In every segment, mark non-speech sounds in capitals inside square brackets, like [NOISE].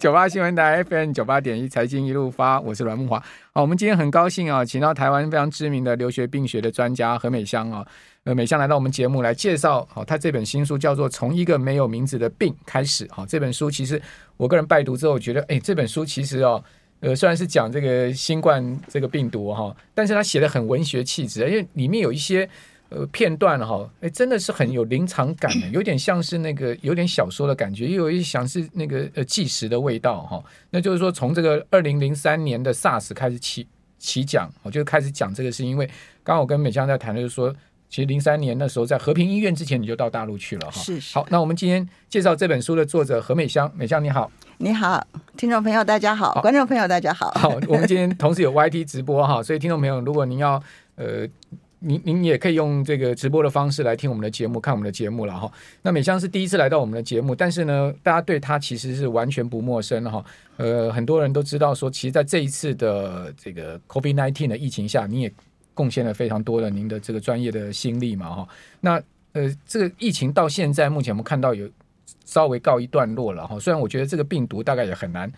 九八新闻台 FM 九八点一财经一路发，我是阮慕华。好，我们今天很高兴啊，请到台湾非常知名的留学病学的专家何美香啊，呃，美香来到我们节目来介绍，好，她这本新书叫做《从一个没有名字的病开始》。好，这本书其实我个人拜读之后觉得，哎，这本书其实哦，呃，虽然是讲这个新冠这个病毒哈，但是他写的很文学气质，因为里面有一些。呃，片段哈，哎，真的是很有临场感的，[COUGHS] 有点像是那个有点小说的感觉，又有一想是那个呃纪实的味道哈。那就是说，从这个二零零三年的 SARS 开始起起讲，我就开始讲这个，是因为刚刚我跟美香在谈的就是说，其实零三年那时候在和平医院之前你就到大陆去了哈。是是。好，那我们今天介绍这本书的作者何美香，美香你好。你好，听众朋友大家好，好，观众朋友大家好。好，我们今天同时有 YT 直播哈，所以听众朋友如果您要呃。您您也可以用这个直播的方式来听我们的节目，看我们的节目了哈。那美香是第一次来到我们的节目，但是呢，大家对她其实是完全不陌生哈。呃，很多人都知道说，其实在这一次的这个 COVID-19 的疫情下，你也贡献了非常多的您的这个专业的心力嘛哈。那呃，这个疫情到现在目前我们看到有稍微告一段落了哈。虽然我觉得这个病毒大概也很难。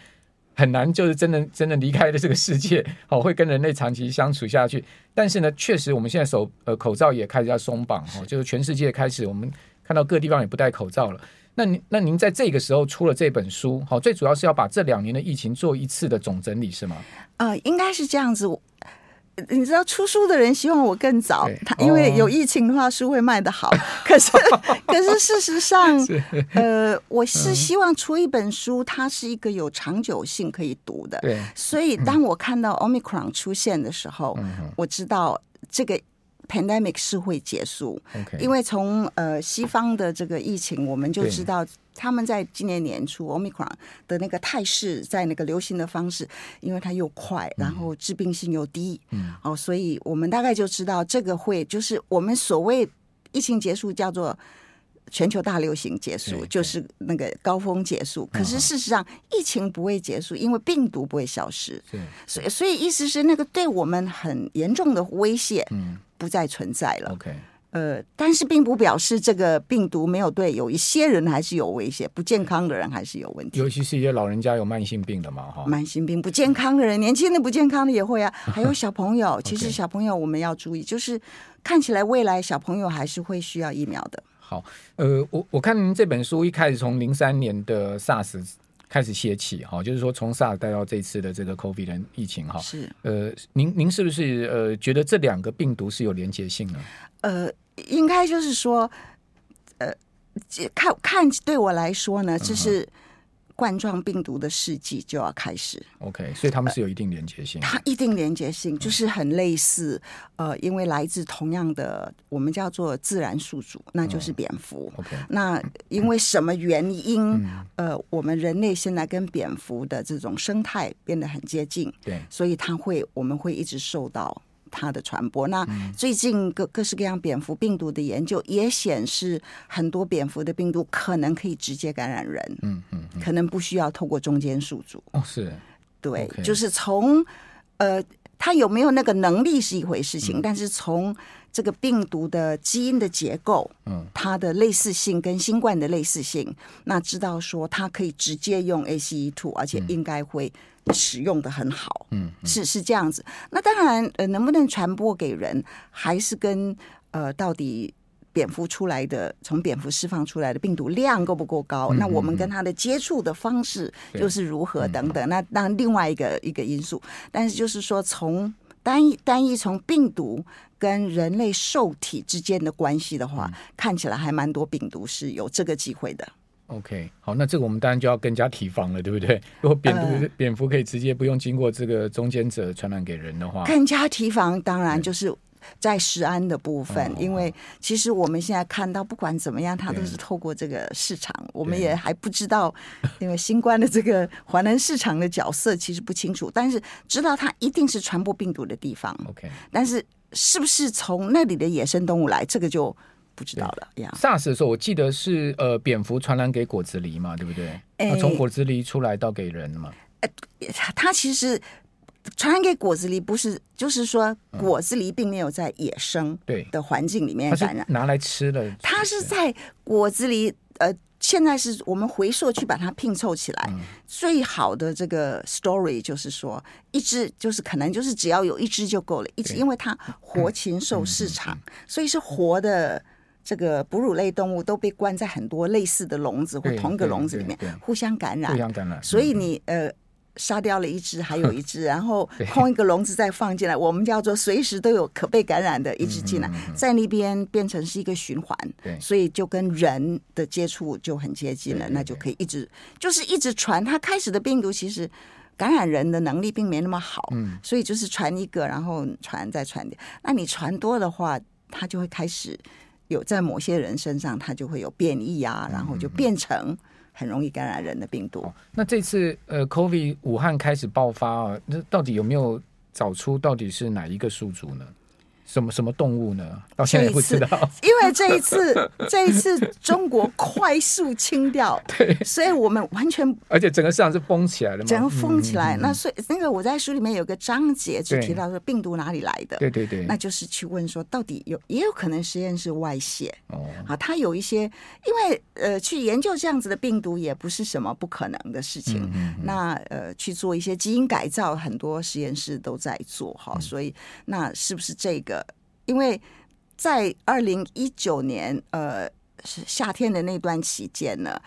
很难，就是真的真的离开了这个世界，[LAUGHS] 好，会跟人类长期相处下去。但是呢，确实我们现在手呃口罩也开始要松绑，哈，就是全世界开始我们看到各地方也不戴口罩了。那您那您在这个时候出了这本书，好，最主要是要把这两年的疫情做一次的总整理，是吗？呃，应该是这样子。你知道出书的人希望我更早，他因为有疫情的话书会卖得好。可是 [LAUGHS] 可是事实上，呃，我是希望出一本书，它是一个有长久性可以读的。对，所以当我看到 Omicron 出现的时候，我知道这个 pandemic 是会结束。因为从呃西方的这个疫情，我们就知道。他们在今年年初，Omicron 的那个态势，在那个流行的方式，因为它又快，然后致病性又低，嗯，哦，所以我们大概就知道这个会就是我们所谓疫情结束叫做全球大流行结束，就是那个高峰结束。可是事实上，疫情不会结束，因为病毒不会消失，对，所以所以意思是那个对我们很严重的威胁，嗯，不再存在了。OK。呃，但是并不表示这个病毒没有对有一些人还是有威胁，不健康的人还是有问题。尤其是一些老人家有慢性病的嘛，哈。慢性病不健康的人，年轻的不健康的也会啊，[LAUGHS] 还有小朋友。其实小朋友我们要注意，就是看起来未来小朋友还是会需要疫苗的。好，呃，我我看您这本书一开始从零三年的 SARS 开始歇气，哈，就是说从 SARS 带到这次的这个 COVID 的疫情，哈。是。呃，您您是不是呃觉得这两个病毒是有连结性的？呃。应该就是说，呃，看看对我来说呢，这是冠状病毒的世纪就要开始。OK，所以他们是有一定连接性。它一定连接性就是很类似，呃，因为来自同样的，我们叫做自然宿主，那就是蝙蝠。OK，那因为什么原因？呃，我们人类现在跟蝙蝠的这种生态变得很接近，对，所以它会，我们会一直受到。它的传播，那最近各各式各样蝙蝠病毒的研究也显示，很多蝙蝠的病毒可能可以直接感染人，嗯嗯，可能不需要透过中间宿主。哦，是，对，就是从呃，它有没有那个能力是一回事情，但是从这个病毒的基因的结构，嗯，它的类似性跟新冠的类似性，那知道说它可以直接用 ACE2，而且应该会。使用的很好，嗯，嗯，是是这样子。那当然，呃，能不能传播给人，还是跟呃，到底蝙蝠出来的，从蝙蝠释放出来的病毒量够不够高？那我们跟它的接触的方式又是如何等等？那当然另外一个一个因素。但是就是说，从单一单一从病毒跟人类受体之间的关系的话，嗯，看起来还蛮多病毒是有这个机会的。OK，好，那这个我们当然就要更加提防了，对不对？[LAUGHS] 如果蝙蝠、呃、蝙蝠可以直接不用经过这个中间者传染给人的话，更加提防。当然就是在食安的部分，嗯、因为其实我们现在看到，不管怎么样，它都是透过这个市场，我们也还不知道，因为新冠的这个华南市场的角色其实不清楚，但是知道它一定是传播病毒的地方。OK，但是是不是从那里的野生动物来，这个就。不知道了呀。SARS 的时候，我记得是呃，蝙蝠传染给果子狸嘛，对不对？欸、从果子狸出来到给人嘛。呃，它其实传染给果子狸，不是，就是说果子狸并没有在野生对。的环境里面感染，拿来吃的。它是在果子狸呃。现在是我们回溯去把它拼凑起来，嗯、最好的这个 story 就是说，一只就是可能就是只要有一只就够了，一只因为它活禽兽市场，所以是活的这个哺乳类动物都被关在很多类似的笼子或同一个笼子里面，互相感染，互相感染，所以你呃。杀掉了一只，还有 [LAUGHS] 一只，然后空一个笼子再放进来，我们叫做随时都有可被感染的一只进来，在那边变成是一个循环，所以就跟人的接触就很接近了，那就可以一直就是一直传。它开始的病毒其实感染人的能力并没那么好，所以就是传一个，然后传再传点。那你传多的话，它就会开始有在某些人身上，它就会有变异啊，然后就变成。很容易感染人的病毒。那这次呃，COVID 武汉开始爆发啊，那到底有没有找出到底是哪一个宿主呢？什么什么动物呢？到现在也不知道，因为这一次这一次中国快速清掉，[LAUGHS] 对，所以我们完全而且整个市场是封起来的嘛，整个封起来。嗯、那所以那个我在书里面有个章节就提到说病毒哪里来的，对对对，那就是去问说到底有也有可能实验室外泄。哦，啊，它有一些因为呃去研究这样子的病毒也不是什么不可能的事情，嗯那呃去做一些基因改造，很多实验室都在做哈，所以那是不是这个？因为在二零一九年，呃，是夏天的那段期间呢。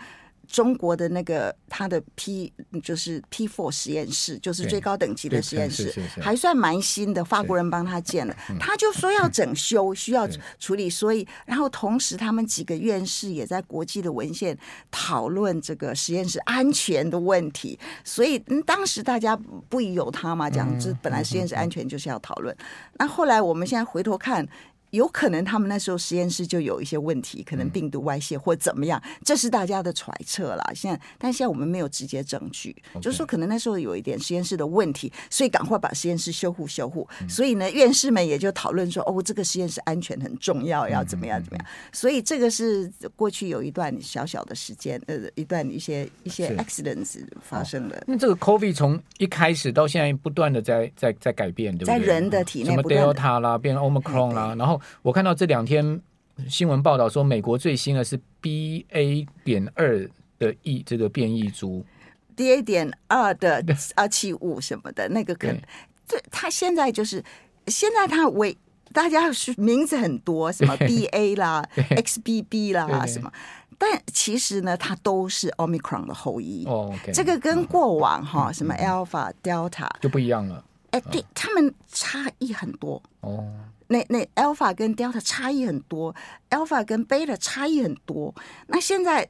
中国的那个他的 P 就是 P four 实验室，就是最高等级的实验室，还算蛮新的。法国人帮他建的，他就说要整修，需要处理，所以然后同时他们几个院士也在国际的文献讨论这个实验室安全的问题。所以当时大家不疑有他嘛，讲这本来实验室安全就是要讨论。那后来我们现在回头看。有可能他们那时候实验室就有一些问题，可能病毒外泄或怎么样，这是大家的揣测啦。现在，但现在我们没有直接证据，就是说可能那时候有一点实验室的问题，所以赶快把实验室修护修护。所以呢，院士们也就讨论说，哦，这个实验室安全很重要，要怎么样怎么样。所以这个是过去有一段小小的时间，呃，一段一些一些 accidents 发生的。那这个 COVID 从一开始到现在不断的在在在改变，对不对？在人的体内，什么 Delta 啦，变 Omicron 啦，然后。我看到这两天新闻报道说，美国最新的是 BA 点二的异这个变异株，BA 点二的二七五什么的那个可能，对，他现在就是现在他为大家是名字很多，什么 BA 啦、XBB 啦什么，但其实呢，它都是 Omicron 的后裔。哦，这个跟过往哈什么 Alpha、Delta 就不一样了。哎，对他们差异很多。哦。那那 alpha 跟 delta 差异很多，alpha 跟 beta 差异很多。那现在，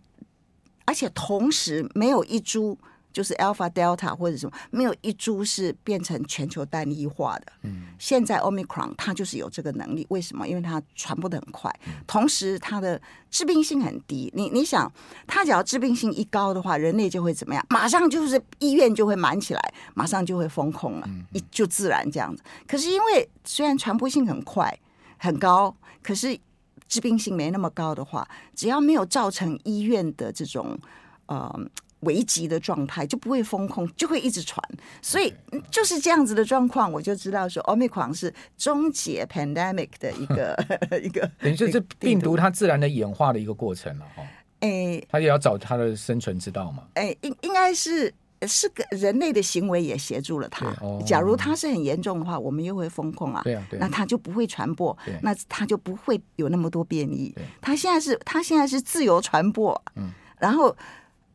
而且同时没有一株。就是 Alpha、Delta 或者什么，没有一株是变成全球单一化的。嗯，现在 Omicron 它就是有这个能力，为什么？因为它传播的很快，同时它的致病性很低。你你想，它只要致病性一高的话，人类就会怎么样？马上就是医院就会满起来，马上就会封控了，一就自然这样子。可是因为虽然传播性很快很高，可是致病性没那么高的话，只要没有造成医院的这种呃。危急的状态就不会封控，就会一直传，所以就是这样子的状况，我就知道说，Omicron 是终结 pandemic 的一个 [LAUGHS] 一个，等于是这病毒它自然的演化的一个过程了哈。哎、欸，它也要找它的生存之道嘛。哎、欸，应应该是是个人类的行为也协助了他。哦、假如他是很严重的话，我们又会封控啊。对啊，对啊，那他就不会传播，那他就不会有那么多变异。他现在是他现在是自由传播，嗯，然后。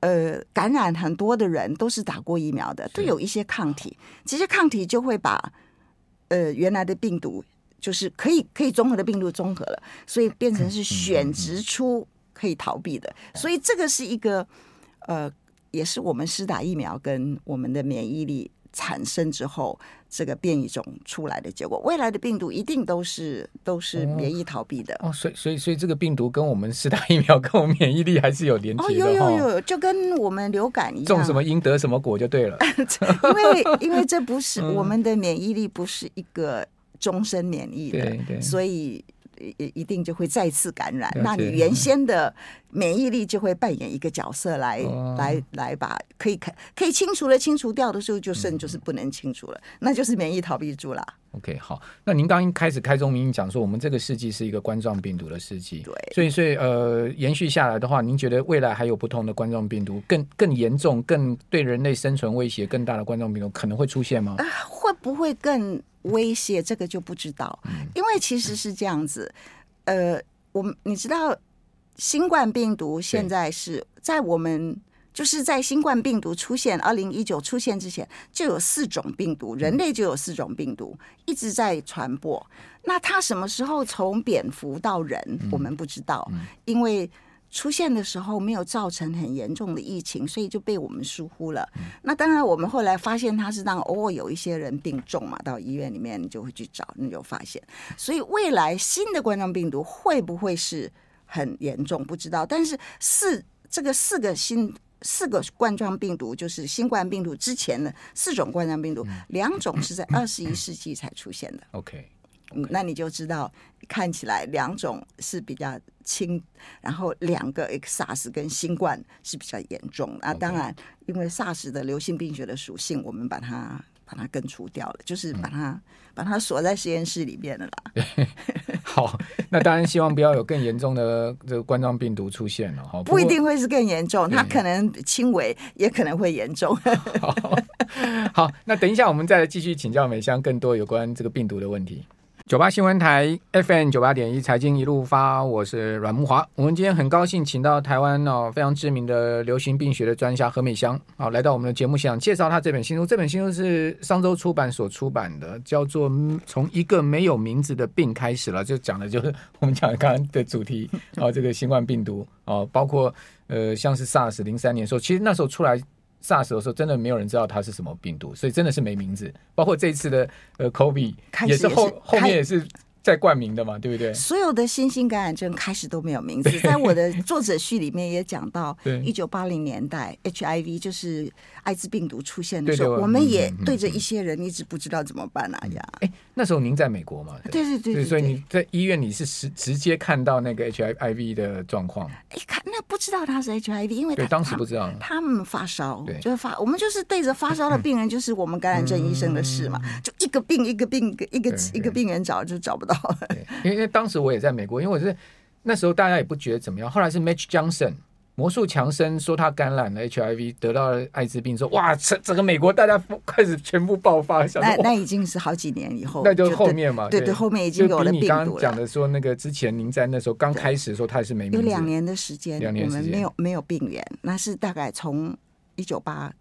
呃，感染很多的人都是打过疫苗的，都有一些抗体。这些抗体就会把呃原来的病毒，就是可以可以综合的病毒综合了，所以变成是选择出可以逃避的。所以这个是一个呃，也是我们施打疫苗跟我们的免疫力产生之后。这个变异种出来的结果，未来的病毒一定都是都是免疫逃避的哦。所以所以所以这个病毒跟我们施打疫苗 [LAUGHS] 跟我们免疫力还是有连接的。哦，有有有，就跟我们流感一样，种什么因得什么果就对了。[LAUGHS] 因为因为这不是 [LAUGHS] 我们的免疫力不是一个终身免疫的，对对，所以一一定就会再次感染。那你原先的免疫力就会扮演一个角色来，来、哦、来来把可以可可以清除了清除掉的时候，就剩就是不能清除了，嗯、那就是免疫逃避住了。OK，好，那您刚一开始开宗明义讲说，我们这个世纪是一个冠状病毒的世纪，对，所以所以呃，延续下来的话，您觉得未来还有不同的冠状病毒更更严重、更对人类生存威胁更大的冠状病毒可能会出现吗？啊，会不会更威胁？这个就不知道，嗯、因为其实是这样子，呃，我们你知道，新冠病毒现在是在我们。就是在新冠病毒出现，二零一九出现之前，就有四种病毒，人类就有四种病毒一直在传播。那它什么时候从蝙蝠到人，我们不知道，因为出现的时候没有造成很严重的疫情，所以就被我们疏忽了。那当然，我们后来发现它是让偶尔有一些人病重嘛，到医院里面你就会去找，你就发现。所以未来新的冠状病毒会不会是很严重，不知道。但是四这个四个新。四个冠状病毒就是新冠病毒之前的四种冠状病毒，两种是在二十一世纪才出现的。OK，那你就知道，看起来两种是比较轻，然后两个 SARS 跟新冠是比较严重。那当然，因为 SARS 的流行病学的属性，我们把它。把它根除掉了，就是把它、嗯、把它锁在实验室里面了啦。[LAUGHS] [LAUGHS] 好，那当然希望不要有更严重的这个冠状病毒出现了哈。不一定会是更严重，它可能轻微，也可能会严重。[LAUGHS] 好，好，那等一下我们再来继续请教美香更多有关这个病毒的问题。九八新闻台 FM 九八点一财经一路发，我是阮慕华。我们今天很高兴请到台湾哦非常知名的流行病学的专家何美香啊来到我们的节目现场，介绍他这本新书。这本新书是上周出版所出版的，叫做《从一个没有名字的病开始了》，就讲的就是我们讲的刚刚的主题啊，[LAUGHS] 这个新冠病毒啊，包括呃像是 SARS 零三年的时候，其实那时候出来。SARS 的时候，真的没有人知道它是什么病毒，所以真的是没名字。包括这一次的呃 COVID 也是后后面也是。在冠名的嘛，对不对？所有的新兴感染症开始都没有名字，在我的作者序里面也讲到，一九八零年代 HIV 就是艾滋病毒出现的时候，我们也对着一些人一直不知道怎么办啊呀。哎，那时候您在美国嘛？对对对，所以你在医院里是直直接看到那个 HIV 的状况。哎，看那不知道他是 HIV，因为对当时不知道，他们发烧，就是发，我们就是对着发烧的病人，就是我们感染症医生的事嘛，就一个病一个病一个一个病人找就找不到。对，因为因为当时我也在美国，因为我是那时候大家也不觉得怎么样。后来是 Match Johnson 魔术强森说他感染了 HIV，得到了艾滋病，说哇，整整个美国大家开始全部爆发。那那已经是好几年以后，那就后面嘛，对对，对，后面已经有了病毒了。刚刚讲的说那个之前您在那时候刚开始的时候，他也是没有两年的时间，两年没有没有病源，那是大概从一九八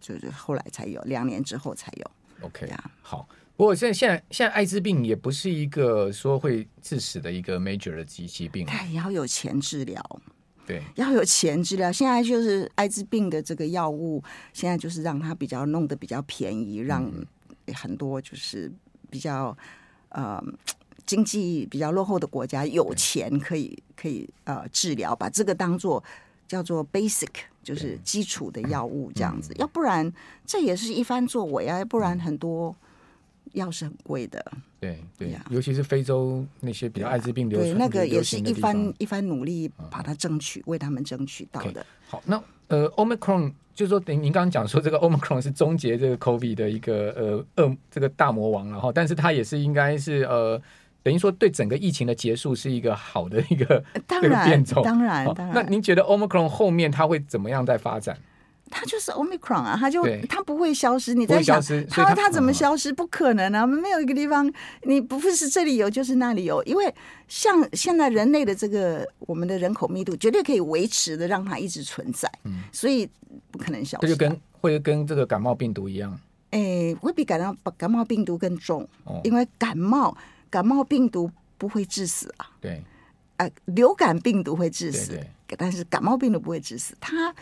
就是后来才有，两年之后才有。OK 啊，好。不过现在现在现在艾滋病也不是一个说会致死的一个 major 的疾疾病，也要有钱治疗，对，要有钱治疗。现在就是艾滋病的这个药物，现在就是让它比较弄得比较便宜，让很多就是比较呃经济比较落后的国家有钱可以可以呃治疗，把这个当做叫做 basic 就是基础的药物 [COUGHS] 这样子，要不然这也是一番作为啊，要不然很多。药是很贵的，对对，尤其是非洲那些比较艾滋病流行，对那个也是一番一番努力把它争取，为他们争取到的。好，那呃，Omicron 就是说，等于您刚刚讲说，这个 Omicron 是终结这个 COVID 的一个呃恶这个大魔王，了哈，但是它也是应该是呃，等于说对整个疫情的结束是一个好的一个当然 [LAUGHS] 变种，当然当然。那您觉得 Omicron 后面它会怎么样在发展？它就是 Omicron 啊，它就它不会消失。你在想它它怎么消失？不可能啊！没有一个地方你不会是这里有就是那里有，因为像现在人类的这个我们的人口密度绝对可以维持的让它一直存在，嗯，所以不可能消失。这就跟会跟这个感冒病毒一样，哎，会比感冒感冒病毒更重，因为感冒感冒病毒不会致死啊，对，啊，流感病毒会致死，但是感冒病毒不会致死，它。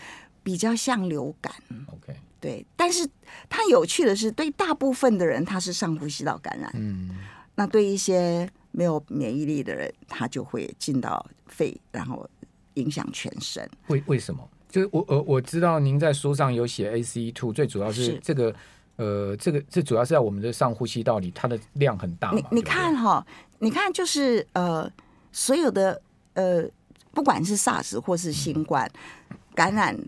比较像流感，OK，对，但是它有趣的是，对大部分的人，它是上呼吸道感染，嗯，那对一些没有免疫力的人，它就会进到肺，然后影响全身。为为什么？就是我呃，我知道您在书上有写 ACE two，最主要是这个。呃，这个这主要是在我们的上呼吸道里，它的量很大。你你看哈、哦，你看就是呃，所有的呃，不管是 SARS 或是新冠、嗯、感染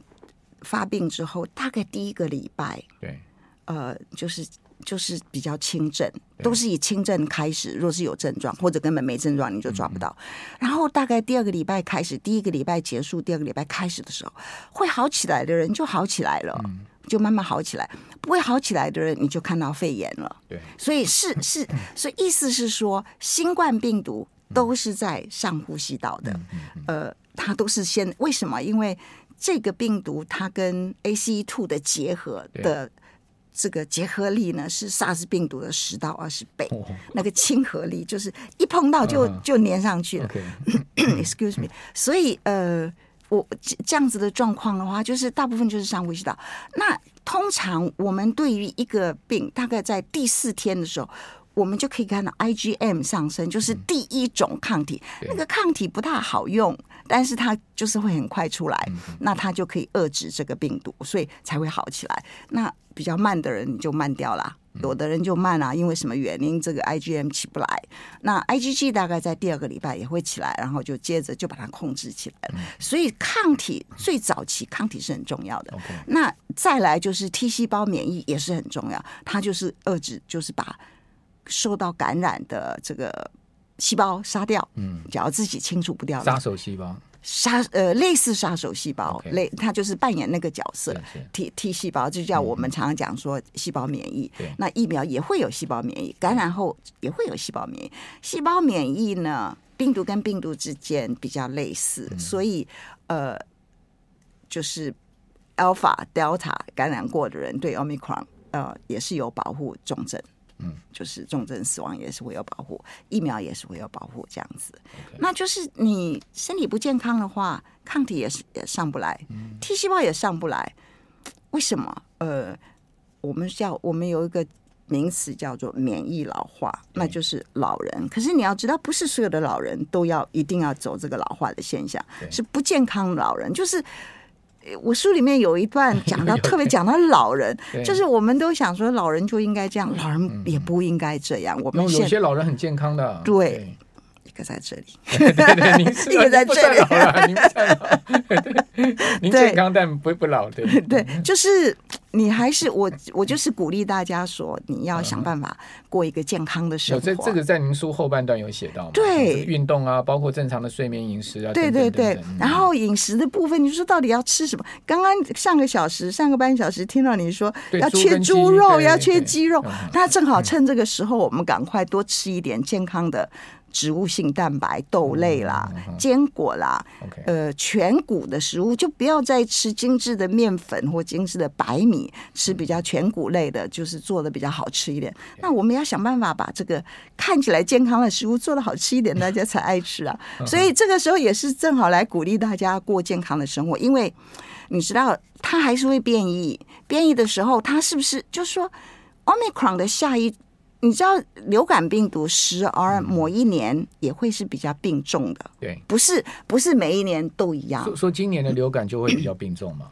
发病之后，大概第一个礼拜，对，呃，就是。就是比较轻症，都是以轻症开始。若是有症状或者根本没症状，你就抓不到。然后大概第二个礼拜开始，第一个礼拜结束，第二个礼拜开始的时候，会好起来的人就好起来了，就慢慢好起来。不会好起来的人，你就看到肺炎了。对，所以是是，[COUGHS] 所以意思是说，新冠病毒都是在上呼吸道的。呃，它都是先为什么？因为这个病毒它跟 ACE2 的结合的。这个结合力呢是 SARS 病毒的十到二十倍，那个亲和力就是一碰到就就粘上去了。[COUGHS] Excuse me，所以呃，我这样子的状况的话，就是大部分就是上呼吸道。那通常我们对于一个病，大概在第四天的时候。我们就可以看到 IgM 上升，就是第一种抗体。嗯、那个抗体不大好用，但是它就是会很快出来，嗯、那它就可以遏制这个病毒，所以才会好起来。那比较慢的人你就慢掉了，有的人就慢啊，因为什么原因？这个 IgM 起不来。那 IgG 大概在第二个礼拜也会起来，然后就接着就把它控制起来了。嗯、所以抗体最早期抗体是很重要的。那再来就是 T 细胞免疫也是很重要，它就是遏制，就是把。受到感染的这个细胞杀掉，嗯，只要自己清除不掉，杀手细胞，杀呃类似杀手细胞.类它就是扮演那个角色，T T 细胞就叫我们常常讲说细胞免疫，嗯、那疫苗也会有细胞免疫，感染后也会有细胞免疫，细胞免疫呢，病毒跟病毒之间比较类似，嗯、所以呃，就是 Alpha Delta 感染过的人对 Omicron 呃也是有保护重症。嗯，就是重症死亡也是会有保护，疫苗也是会有保护，这样子。那就是你身体不健康的话，抗体也是也上不来，嗯，T 细胞也上不来。为什么？呃，我们叫我们有一个名词叫做免疫老化，那就是老人。可是你要知道，不是所有的老人都要一定要走这个老化的现象，是不健康的老人，就是。我书里面有一段讲到，[LAUGHS] 特别讲到老人，就是我们都想说老人就应该这样，老人也不应该这样。我们有些老人很健康的，对，一个在这里，一个在这里，您在老，您 [LAUGHS] [LAUGHS] [LAUGHS] 健康但不不老，的对，就是。你还是我，我就是鼓励大家说，你要想办法过一个健康的生活。这这个在您书后半段有写到吗？对，运动啊，包括正常的睡眠、饮食啊。对对对。然后饮食的部分，你说到底要吃什么？刚刚上个小时、上个半小时听到你说要缺猪肉，要缺鸡肉，那正好趁这个时候，我们赶快多吃一点健康的。植物性蛋白、豆类啦、坚果啦，呃，全谷的食物就不要再吃精致的面粉或精致的白米，吃比较全谷类的，就是做的比较好吃一点。那我们要想办法把这个看起来健康的食物做的好吃一点，大家才爱吃啊。[LAUGHS] 所以这个时候也是正好来鼓励大家过健康的生活，因为你知道它还是会变异，变异的时候它是不是就是说 Omicron 的下一？你知道流感病毒时而某一年也会是比较病重的，对，不是不是每一年都一样。说说今年的流感就会比较病重吗？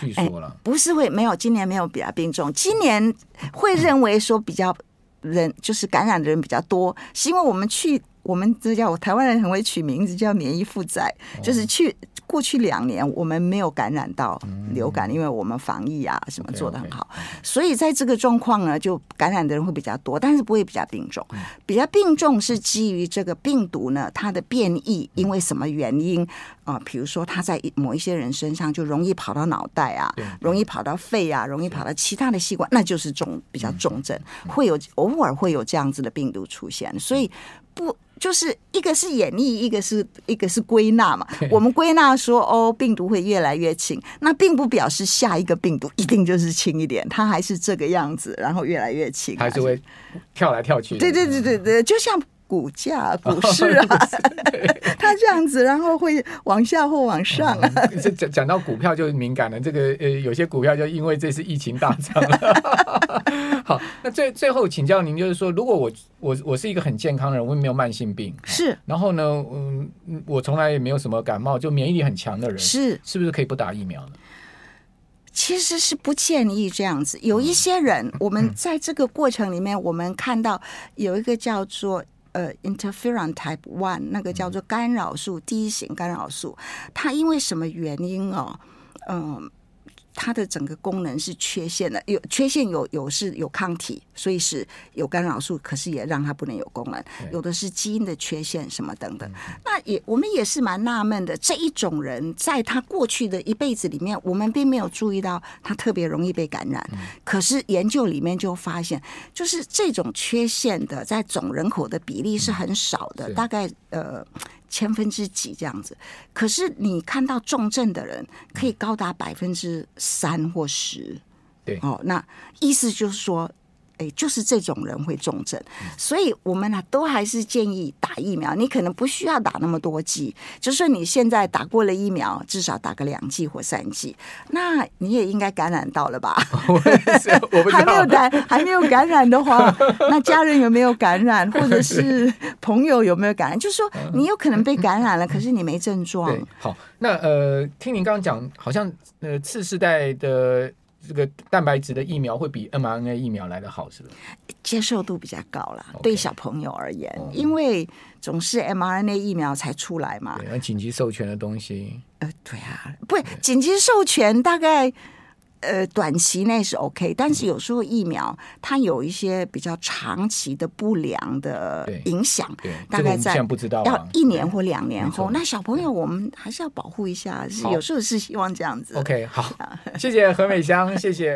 据说了，不是会没有，今年没有比较病重，今年会认为说比较人就是感染的人比较多，是因为我们去我们这叫我台湾人很会取名字叫免疫负载，就是去。过去两年我们没有感染到流感，因为我们防疫啊什么做的很好，所以在这个状况呢，就感染的人会比较多，但是不会比较病重。比较病重是基于这个病毒呢，它的变异，因为什么原因？啊？比如说它在某一些人身上就容易跑到脑袋啊，容易跑到肺啊，容易跑到其他的器官，那就是重比较重症，会有偶尔会有这样子的病毒出现，所以不。就是一个是演绎，一个是一个是归纳嘛。我们归纳说，哦，病毒会越来越轻，那并不表示下一个病毒一定就是轻一点，它还是这个样子，然后越来越轻，还是会跳来跳去。对对对对对，就像。股价、股市啊，[LAUGHS] [LAUGHS] 它这样子，然后会往下或往上。[LAUGHS] 这讲讲到股票就敏感了，这个呃，有些股票就因为这次疫情大涨了。好，那最最后请教您，就是说，如果我我我是一个很健康的人，我也没有慢性病，是，然后呢，嗯，我从来也没有什么感冒，就免疫力很强的人，是，是不是可以不打疫苗呢？其实是不建议这样子。有一些人，我们在这个过程里面，我们看到有一个叫做呃 interferon type one，那个叫做干扰素，第一型干扰素，它因为什么原因哦？嗯。它的整个功能是缺陷的，有缺陷有有是有抗体，所以是有干扰素，可是也让它不能有功能。有的是基因的缺陷什么等等。那也我们也是蛮纳闷的，这一种人在他过去的一辈子里面，我们并没有注意到他特别容易被感染。可是研究里面就发现，就是这种缺陷的在总人口的比例是很少的，大概呃。千分之几这样子，可是你看到重症的人可以高达百分之三或十，对哦，那意思就是说。哎，就是这种人会重症，所以我们呢都还是建议打疫苗。你可能不需要打那么多剂，就是你现在打过了疫苗，至少打个两剂或三剂，那你也应该感染到了吧？[LAUGHS] 我还没有感还没有感染的话，[LAUGHS] 那家人有没有感染，或者是 [LAUGHS] 朋友有没有感染？就是说你有可能被感染了，可是你没症状。好，那呃，听您刚刚讲，好像呃次世代的。这个蛋白质的疫苗会比 mRNA 疫苗来得好，是不是？接受度比较高了，okay. 对小朋友而言，嗯，因为总是 mRNA 疫苗才出来嘛。对，紧急授权的东西。呃，对啊，不，紧急授权大概。呃，短期内是 OK，但是有时候疫苗它有一些比较长期的不良的影响，大概在要一年或两年后，那小朋友我们还是要保护一下，是有时候是希望这样子。OK，好，谢谢何美香，谢谢。